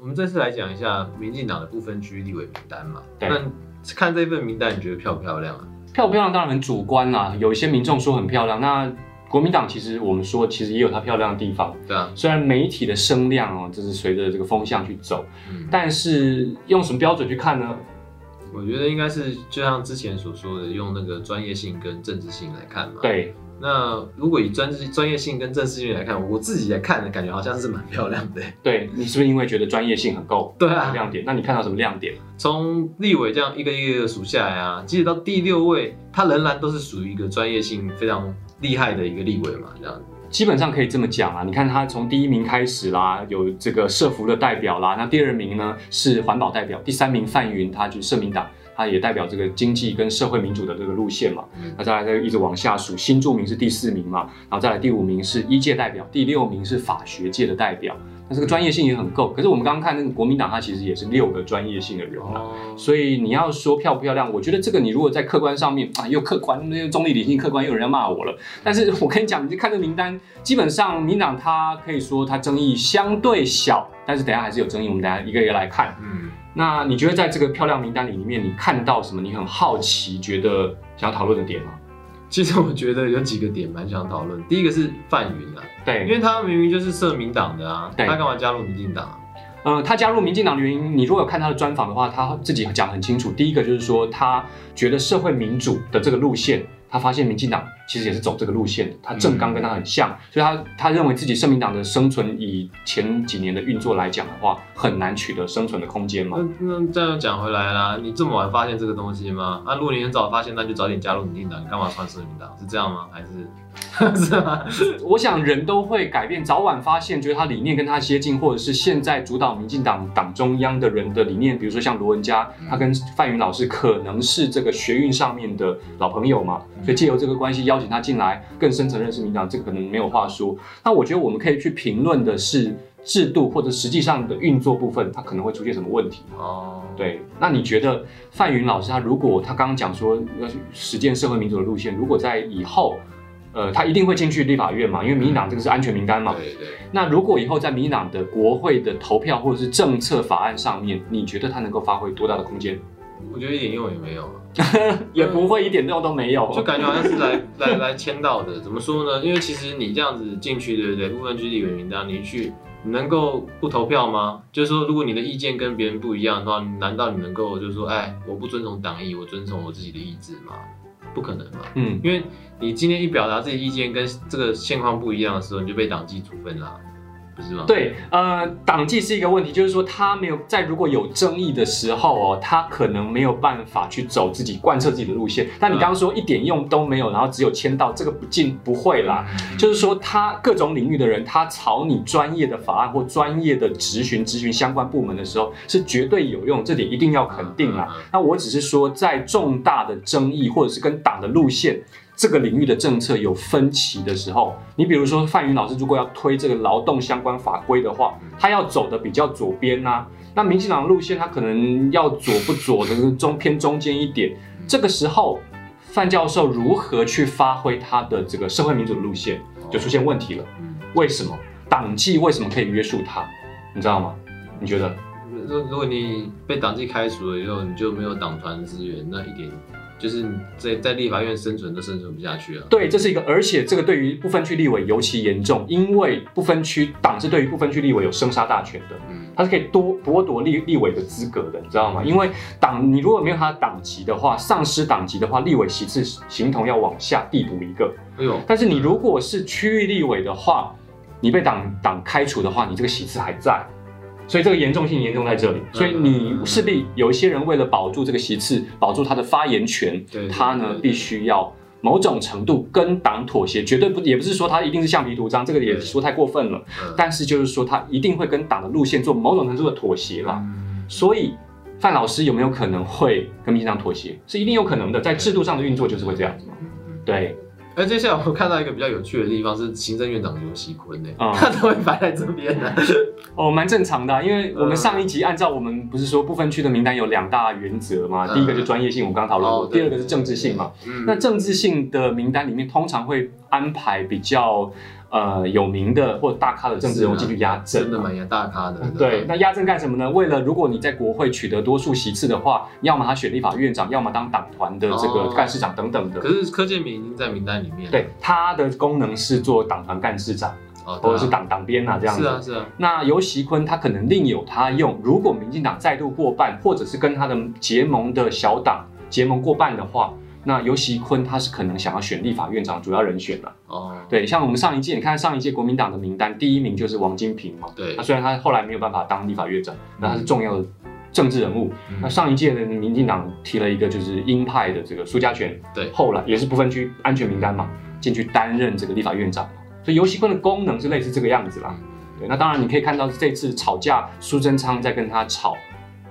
我们这次来讲一下民进党的不分区立委名单嘛。对那看这份名单，你觉得漂不漂亮啊？漂不漂亮当然很主观啦，有一些民众说很漂亮，那国民党其实我们说其实也有它漂亮的地方，对啊，虽然媒体的声量哦，就是随着这个风向去走，嗯，但是用什么标准去看呢？我觉得应该是就像之前所说的，用那个专业性跟政治性来看嘛。。对，那如果以专治专业性跟正式性来看，我自己来看的感觉好像是蛮漂亮的。对你是不是因为觉得专业性很够？对啊亮点？那你看到什么亮点？从立委这样一个一个数下来啊，即使到第六位，他仍然都是属于一个专业性非常厉害的一个立委嘛，这样子。基本上可以这么讲啊，你看他从第一名开始啦，有这个社服的代表啦，那第二名呢是环保代表，第三名范云，他就是社民党，他也代表这个经济跟社会民主的这个路线嘛。嗯那再来再一直往下数，新著名是第四名嘛，然后再来第五名是医界代表，第六名是法学界的代表，那这个专业性也很够。可是我们刚刚看那个国民党，它其实也是六个专业性的人啊。哦，所以你要说漂不漂亮，我觉得这个你如果在客观上面啊，又客观又中立理性客观，又有人要骂我了。但是我跟你讲，你就看这个名单，基本上民党它可以说它争议相对小，但是等一下还是有争议，我们等一下一个一个来看。嗯，那你觉得在这个漂亮名单里面，你看到什么？你很好奇，觉得想要讨论的点吗？其实我觉得有几个点蛮想讨论。第一个是范云啊，对因，为他明明就是社民党的啊，对他干嘛加入民进党啊？呃，他加入民进党的原因，你如果有看他的专访的话，他自己讲得很清楚。第一个就是说，他觉得社会民主的这个路线，他发现民进党其实也是走这个路线的，他政纲跟他很像，所以他他认为自己社民党的生存，以前几年的运作来讲的话，很难取得生存的空间嘛。那那这样讲回来啦，你这么晚发现这个东西吗？啊，如果你很早发现，那就早点加入民进党，你干嘛穿社民党？是这样吗？还是 是吗？我想人都会改变，早晚发现觉得他理念跟他接近，或者是现在主导民进党党中央的人的理念，比如说像罗文佳，他跟范云老师可能是这个学运上面的老朋友嘛，所以借由这个关系邀请他进来，更深层认识民党，这个可能没有话说。那我觉得我们可以去评论的是制度或者实际上的运作部分，它可能会出现什么问题。哦，对，那你觉得范云老师他如果他刚刚讲说要去实践社会民主的路线，如果在以后，呃，他一定会进去立法院嘛？因为民进党这个是安全名单嘛。对对，那如果以后在民进党的国会的投票或者是政策法案上面，你觉得他能够发挥多大的空间？我觉得一点用也没有啊。也不会一点用都没有。就感觉好像是来来来签到的。怎么说呢？因为其实你这样子进去，对不对？部分区立委名单，你去你能够不投票吗？就是说，如果你的意见跟别人不一样的话，难道你能够就是说，哎，我不遵从党意，我遵从我自己的意志吗？不可能嘛！嗯，因为你今天一表达自己意见跟这个现况不一样的时候，你就被党纪处分啦，不是吗？对，呃，党纪是一个问题，就是说他没有在如果有争议的时候哦，他可能没有办法去走自己贯彻自己的路线。但你刚刚说一点用都没有，然后只有签到，这个不进不会啦。嗯，就是说，他各种领域的人，他朝你专业的法案或专业的咨询、咨询相关部门的时候，是绝对有用，这点一定要肯定啦。那我只是说，在重大的争议或者是跟党的路线这个领域的政策有分歧的时候，你比如说范云老师如果要推这个劳动相关法规的话，他要走的比较左边呐、那民进党的路线他可能要左不左的中偏中间一点，这个时候。范教授如何去发挥他的这个社会民主的路线，就出现问题了。嗯为什么党纪为什么可以约束他？你知道吗？你觉得？如如果你被党纪开除了以后，你就没有党团资源，那一点就是你在在立法院生存都生存不下去了。对，这是一个，而且这个对于不分区立委尤其严重，因为不分区党是对于不分区立委有生杀大权的，嗯他是可以多剥夺立立委的资格的，你知道吗？因为党你如果没有他的党籍的话，丧失党籍的话，立委席次形同要往下递补一个。哎呦，但是你如果是区域立委的话，你被党党开除的话，你这个席次还在，所以这个严重性严重在这里。所以你势必有一些人为了保住这个席次，保住他的发言权，他呢必须要某种程度跟党妥协，绝对不也不是说他一定是橡皮图章，这个也对说太过分了。嗯但是就是说他一定会跟党的路线做某种程度的妥协啦。嗯所以范老师有没有可能会跟民进党妥协？是一定有可能的，在制度上的运作就是会这样子嘛。对，而接下来我看到一个比较有趣的地方是行政院长刘锡坤呢，嗯 他都会摆在这边呢。哦，蛮正常的啊、因为我们嗯上一集按照我们不是说不分区的名单有两大原则嘛，嗯第一个就专业性，我们刚刚讨论过，哦第二个是政治性嘛。嗯那政治性的名单里面通常会安排比较呃有名的或大咖的政治人物进去压阵，真的蛮压大咖的。对，那压阵干什么呢？为了如果你在国会取得多数席次的话，要么他选立法院长，要么当党团的这个干事长等等的。可是柯建明已经在名单里面。对，他的功能是做党团干事长，或者是党党鞭啊这样子。是啊是啊。那尤习坤他可能另有他用，如果民进党再度过半，或者是跟他的结盟的小党结盟过半的话。那尤习坤他是可能想要选立法院长主要人选了哦，对，像我们上一届，你看上一届国民党的名单，第一名就是王金平嘛，对，那虽然他后来没有办法当立法院长，那他是重要的政治人物。那上一届的民进党提了一个就是鹰派的这个苏家全，对，后来也是不分区安全名单嘛，进去担任这个立法院长，所以尤习坤的功能是类似这个样子啦。对，那当然你可以看到这次吵架，苏贞昌在跟他吵。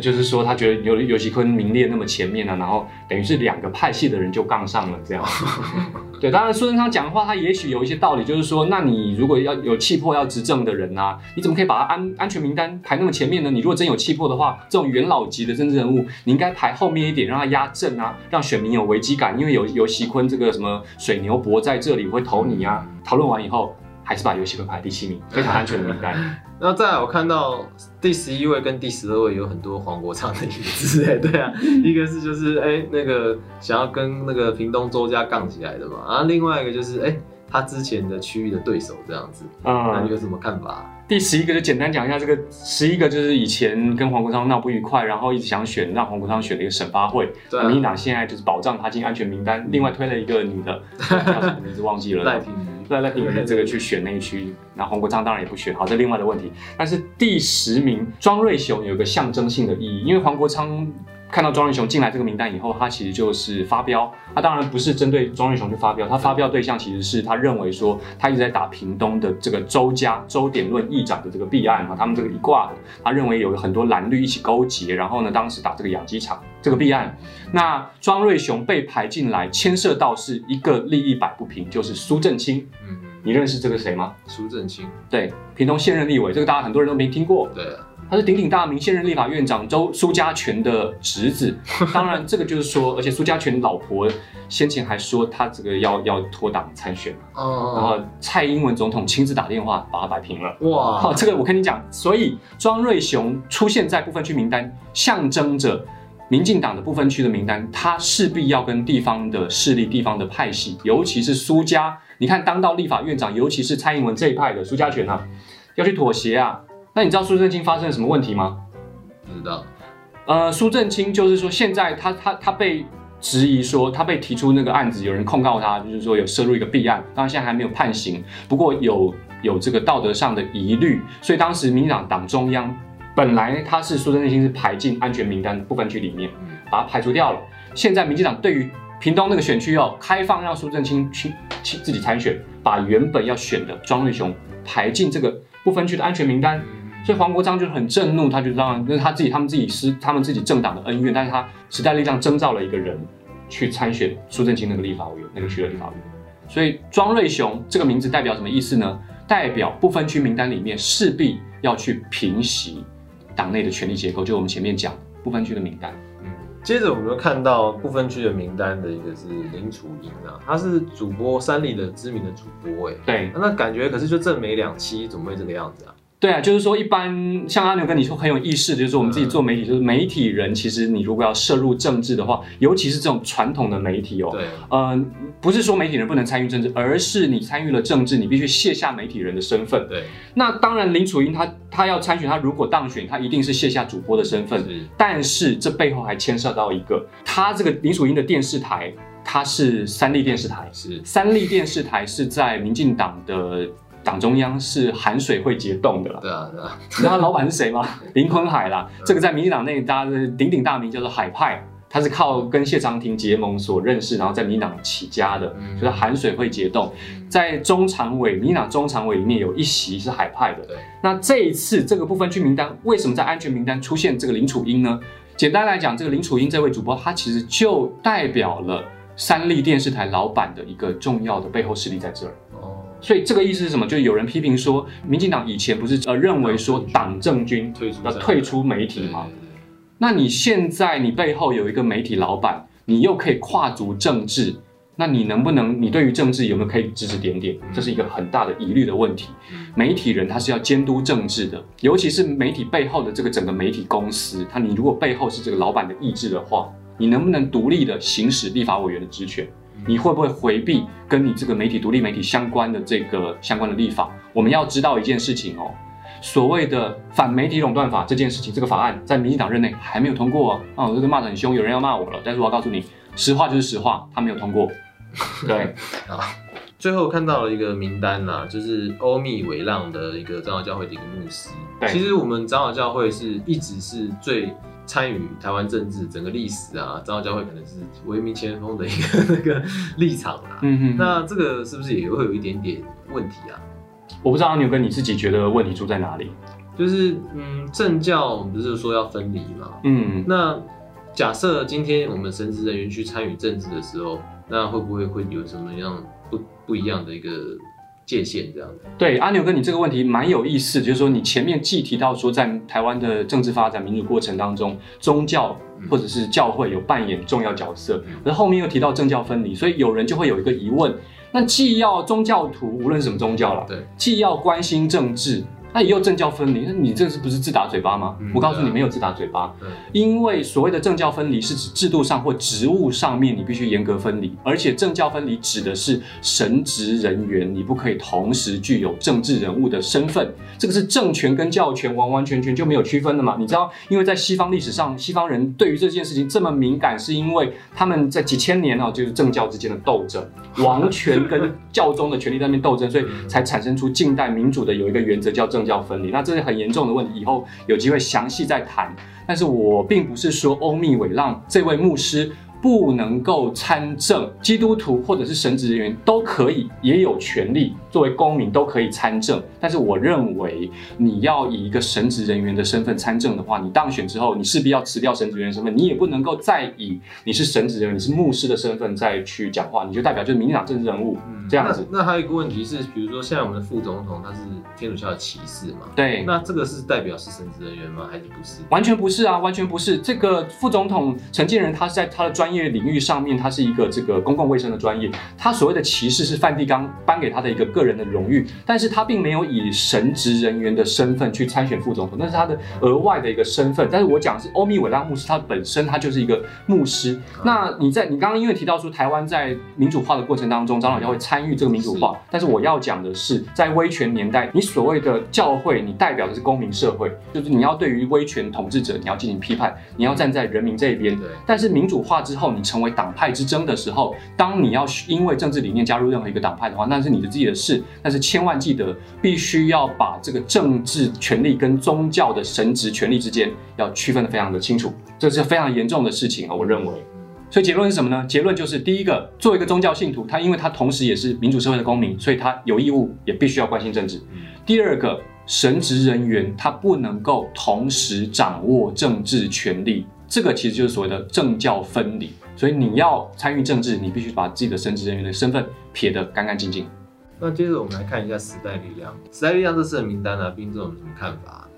就是说，他觉得尤尤其坤名列那么前面呢，然后等于是两个派系的人就杠上了这样。对，当然苏贞昌讲的话，他也许有一些道理，就是说，那你如果要有气魄要执政的人啊，你怎么可以把他安安全名单排那么前面呢？你如果真有气魄的话，这种元老级的政治人物，你应该排后面一点，让他压阵啊，让选民有危机感，因为有尤其坤这个什么水牛伯在这里会投你啊。讨论完以后。还是把游戏会排第七名，非常安全的名单。然后再来，我看到第十一位跟第十二位有很多黄国昌的影子，哎，对啊，一个是就是哎那个想要跟那个屏东周家杠起来的嘛，然后另外一个就是哎他之前的区域的对手这样子，那你有什么看法？第十一个就简单讲一下，这个十一个就是以前跟黄国昌闹不愉快，然后一直想选让黄国昌选的一个省发会，民进党现在就是保障他进安全名单，另外推了一个女的，叫什么名字忘记了，赖品赖赖品的这个去选那一区，那黄国昌当然也不选，好，这另外的问题。但是第十名庄瑞雄有个象征性的意义，因为黄国昌。看到庄瑞雄进来这个名单以后，他其实就是发飙。他当然不是针对庄瑞雄去发飙，他发飙对象其实是他认为说他一直在打屏东的这个周家周点论议长的这个弊案啊，他们这个一挂的，他认为有很多蓝绿一起勾结，然后呢，当时打这个养鸡场这个弊案，那庄瑞雄被排进来，牵涉到是一个利益摆不平，就是苏正清。嗯，你认识这个谁吗？苏正清，对，屏东现任立委，这个大家很多人都没听过。对。他是鼎鼎大名，现任立法院长周苏家全的侄子。当然，这个就是说，而且苏家全老婆先前还说他这个要要脱党参选哦。然后蔡英文总统亲自打电话把他摆平了。哇！好，这个我跟你讲，所以庄瑞雄出现在部分区名单，象征着民进党的部分区的名单，他势必要跟地方的势力、地方的派系，尤其是苏家，你看当到立法院长，尤其是蔡英文这一派的苏家全啊，要去妥协啊。那你知道苏正清发生了什么问题吗？不知道。呃，苏正清就是说，现在他他他被质疑说，他被提出那个案子，有人控告他，就是说有涉入一个弊案，当然现在还没有判刑，不过有有这个道德上的疑虑，所以当时民进党党中央本来他是苏正清是排进安全名单部分区里面，把他排除掉了。现在民进党对于屏东那个选区要，开放让苏正清去去自己参选，把原本要选的庄瑞雄排进这个不分区的安全名单。所以黄国昌就很震怒，他就让那是他自己，他们自己是他们自己政党的恩怨，但是他时代力量征召了一个人去参选苏正清那个立法委员，那个区的立法委员。所以庄瑞雄这个名字代表什么意思呢？代表不分区名单里面势必要去平息党内的权力结构，就我们前面讲不分区的名单。嗯，接着我们就看到不分区的名单的一个是林楚莹啊，她是主播三立的知名的主播，哎，对，那感觉可是就正没两期，怎么会这个样子啊？对啊，就是说，一般像阿牛跟你说很有意识，就是我们自己做媒体，就是媒体人，其实你如果要涉入政治的话，尤其是这种传统的媒体哦，对，嗯，不是说媒体人不能参与政治，而是你参与了政治，你必须卸下媒体人的身份。对，那当然林楚英她她要参选，她如果当选，她一定是卸下主播的身份。但是这背后还牵涉到一个，他这个林楚英的电视台，他是三立电视台，是三立电视台是在民进党的。党中央是含水会结冻的了。对啊，对啊。你知道老板是谁吗？林坤海啦。这个在民进党内大家的鼎鼎大名叫做海派，他是靠跟谢长廷结盟所认识，然后在民进党起家的，就是含水会结冻。在中常委，民进党中常委里面有一席是海派的。对。那这一次这个不分区名单，为什么在安全名单出现这个林楚英呢？简单来讲，这个林楚英这位主播，他其实就代表了三立电视台老板的一个重要的背后势力在这儿。所以这个意思是什么？就是有人批评说，民进党以前不是呃认为说党政军要退出媒体吗？那你现在你背后有一个媒体老板，你又可以跨足政治，那你能不能，你对于政治有没有可以指指点点？这是一个很大的疑虑的问题。媒体人他是要监督政治的，尤其是媒体背后的这个整个媒体公司，他你如果背后是这个老板的意志的话，你能不能独立的行使立法委员的职权？你会不会回避跟你这个媒体独立媒体相关的这个相关的立法？我们要知道一件事情哦，所谓的反媒体垄断法这件事情，这个法案在民进党任内还没有通过啊！我这个骂得很凶，有人要骂我了，但是我要告诉你，实话就是实话，他没有通过。对，啊，最后看到了一个名单呐，就是欧密维浪的一个长老教会的一个牧师。对，其实我们长老教会是一直是最参与台湾政治整个历史啊，长老教会可能是为民前锋的一个 那个立场啦。嗯哼，那这个是不是也会有一点点问题啊？我不知道阿牛哥你自己觉得问题出在哪里？就是嗯，政教不是说要分离嘛？嗯，那假设今天我们神职人员去参与政治的时候。那会不会会有什么样不不一样的一个界限这样的？对，阿牛哥，你这个问题蛮有意思，就是说你前面既提到说在台湾的政治发展民主过程当中，宗教或者是教会有扮演重要角色，而后面又提到政教分离，所以有人就会有一个疑问：那既要宗教徒，无论什么宗教了，对，既要关心政治。那也有政教分离，那你这是不是自打嘴巴吗？我告诉你，没有自打嘴巴，因为所谓的政教分离是指制度上或职务上面你必须严格分离，而且政教分离指的是神职人员，你不可以同时具有政治人物的身份，这个是政权跟教权完完全全就没有区分的嘛？你知道，因为在西方历史上，西方人对于这件事情这么敏感，是因为他们在几千年哦，就是政教之间的斗争，王权跟教宗的权力在那边斗争，所以才产生出近代民主的有一个原则叫政。教分离，那这是很严重的问题，以后有机会详细再谈。但是我并不是说欧密伟让这位牧师。不能够参政，基督徒或者是神职人员都可以，也有权利作为公民都可以参政。但是我认为，你要以一个神职人员的身份参政的话，你当选之后，你势必要辞掉神职人员身份，你也不能够再以你是神职人员、你是牧师的身份再去讲话，你就代表就是民进党政治人物这样子。那还有一个问题是，比如说现在我们的副总统他是天主教的骑士嘛？对，那这个是代表是神职人员吗？还是不是？完全不是啊，完全不是。这个副总统陈建仁他是在他的专业领域上面，他是一个这个公共卫生的专业。他所谓的歧视是梵蒂冈颁给他的一个个人的荣誉，但是他并没有以神职人员的身份去参选副总统，那是他的额外的一个身份。但是我讲是欧米韦拉牧师，他本身他就是一个牧师。那你在你刚刚因为提到说台湾在民主化的过程当中，长老教会参与这个民主化，但是我要讲的是在威权年代，你所谓的教会，你代表的是公民社会，就是你要对于威权统治者你要进行批判，你要站在人民这一边。但是民主化之后，你成为党派之争的时候，当你要因为政治理念加入任何一个党派的话，那是你的自己的事。但是千万记得，必须要把这个政治权利跟宗教的神职权利之间要区分的非常的清楚，这是非常严重的事情啊！我认为。所以结论是什么呢？结论就是第一个，作为一个宗教信徒，他因为他同时也是民主社会的公民，所以他有义务也必须要关心政治。第二个，神职人员他不能够同时掌握政治权利，这个其实就是所谓的政教分离。所以你要参与政治，你必须把自己的神职人员的身份撇得干干净净。那接着我们来看一下时代力量，时代力量这次的名单呢，斌总有什么看法？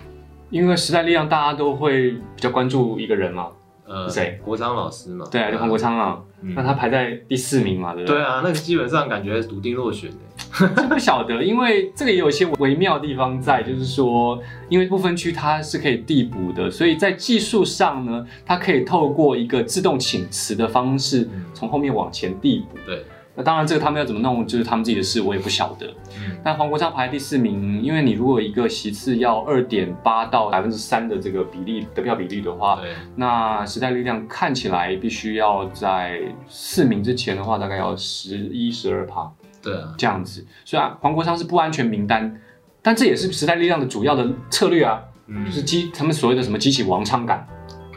因为时代力量大家都会比较关注一个人嘛，呃，谁？国昌老师嘛。对啊，就黄国昌啊，那他排在第四名嘛，对不对？对啊，那个基本上感觉笃定落选 不晓得，因为这个也有一些微妙的地方在，就是说，因为不分区它是可以递补的，所以在技术上呢，它可以透过一个自动请辞的方式，从后面往前递补。对，那当然这个他们要怎么弄，就是他们自己的事，我也不晓得。那黄国昌排第四名，因为你如果一个席次要二点八到百分之三的这个比例得票比例的话，那时代力量看起来必须要在四名之前的话，大概要十一十二趴。对啊，这样子，虽然黄国昌是不安全名单，但这也是时代力量的主要的策略啊，就是激他们所谓的什么激起王昌感。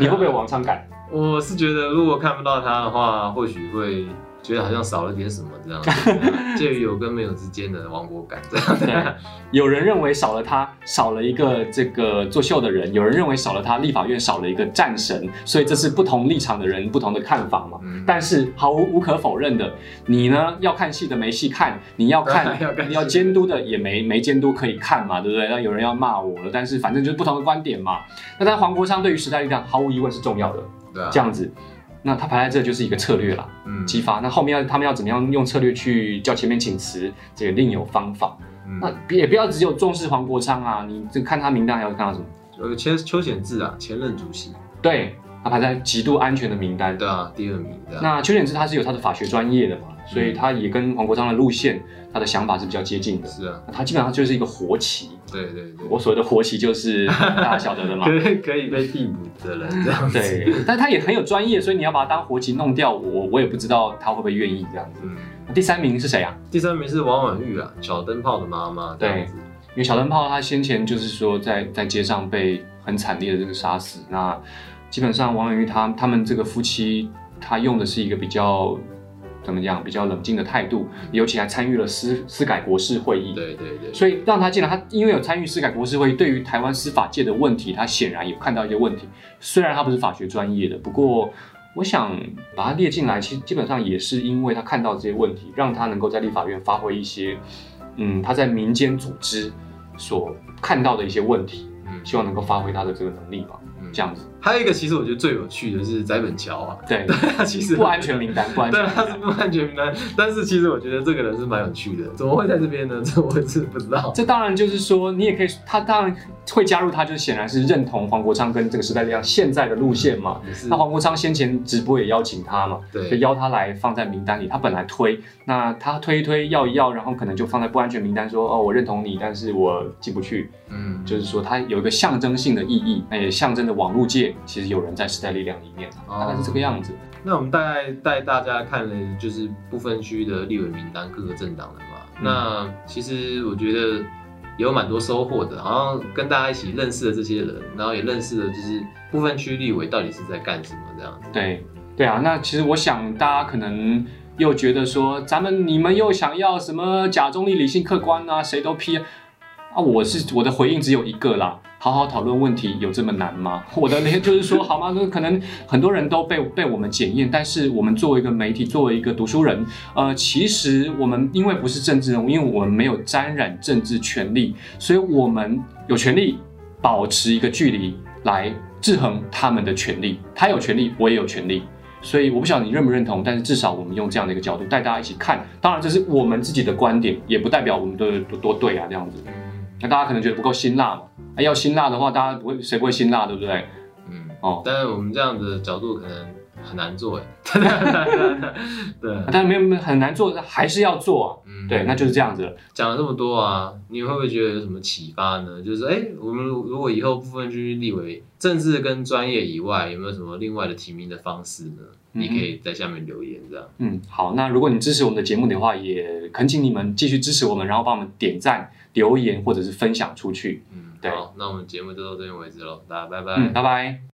你会不会有王昌感？我是觉得，如果看不到他的话，或许会。觉得好像少了点什么这样，介于有跟没有之间的王国感这样。有人认为少了他，少了一个这个作秀的人；有人认为少了他，立法院少了一个战神。所以这是不同立场的人不同的看法嘛。但是毫无无可否认的，你呢要看戏的没戏看，你要看 要监督的也没没监督可以看嘛，对不对？那有人要骂我了，但是反正就是不同的观点嘛。那但黄国昌对于时代力量毫无疑问是重要的，这样子。那他排在这就是一个策略啦，嗯激发。那后面要他们要怎么样用策略去叫前面请辞，这个另有方法。嗯那也不要只有重视黄国昌啊，你这看他名单还要看到什么？呃邱邱显志啊，前任主席，对，他排在极度安全的名单。对啊，第二名的。那邱显志他是有他的法学专业的嘛，所嗯以他也跟黄国昌的路线，他的想法是比较接近的。是啊，他基本上就是一个活棋，对对对，我所谓的活棋就是 大家晓得的嘛。可以可以被替补的人这样子。对，但他也很有专业，所以你要把他当活棋弄掉，我我也不知道他会不会愿意这样子。嗯，第三名是谁啊？第三名是王婉玉啊，小灯泡的妈妈对。因为小灯泡他先前就是说在在街上被很惨烈的这个杀死，那基本上王婉玉他他们这个夫妻，他用的是一个比较怎么讲，比较冷静的态度，尤其还参与了司司改国事会议。对对对，所以让他进来，他因为有参与司改国事会议，对于台湾司法界的问题，他显然有看到一些问题。虽然他不是法学专业的，不过我想把他列进来，其实基本上也是因为他看到这些问题，让他能够在立法院发挥一些，嗯，他在民间组织所看到的一些问题，嗯希望能够发挥他的这个能力吧，嗯这样子。还有一个其实我觉得最有趣的是翟本桥啊，对，他其实不安全名单，不安全对，名单。他是不安全名单，但是其实我觉得这个人是蛮有趣的，怎么会在这边呢？这我是不知道。这当然就是说，你也可以，他当然会加入他，就显然是认同黄国昌跟这个时代力量现在的路线嘛。那黄国昌先前直播也邀请他嘛，就对邀他来放在名单里。他本来推，那他推一推要一要，然后可能就放在不安全名单说，哦，我认同你，但是我进不去。嗯，就是说，他有一个象征性的意义，那也象征着网络界其实有人在时代力量里面，哦大概是这个样子。那我们大概带大家看了就是不分区的立委名单各个政党的嘛。嗯那其实我觉得也有蛮多收获的，好像跟大家一起认识了这些人，然后也认识了就是不分区立委到底是在干什么这样子。对，对啊，那其实我想大家可能又觉得说，咱们你们又想要什么假中立、理性、客观啊，谁都批啊。啊，我是我的回应只有一个啦，好好讨论问题有这么难吗？我的就是说，好吗？那 可能很多人都被被我们检验，但是我们作为一个媒体，作为一个读书人，呃，其实我们因为不是政治人物，因为我们没有沾染政治权利，所以我们有权利保持一个距离来制衡他们的权利。他有权利，我也有权利。所以我不晓得你认不认同，但是至少我们用这样的一个角度带大家一起看。当然，这是我们自己的观点，也不代表我们都多多对啊这样子。嗯那大家可能觉得不够辛辣嘛？啊，要辛辣的话，大家不会谁不会辛辣，对不对？嗯，哦，但是我们这样的角度可能很难做哎。对，但没有没有很难做，还是要做啊。嗯对，那就是这样子了。讲了这么多啊，你会不会觉得有什么启发呢？就是哎、诶我们如果以后部分区立委政治跟专业以外，有没有什么另外的提名的方式呢？你可以在下面留言这样。嗯，好，那如果你支持我们的节目的话，也恳请你们继续支持我们，然后帮我们点赞、留言或者是分享出去。嗯，对好，那我们节目就到这边为止喽，大家拜拜。嗯，拜拜。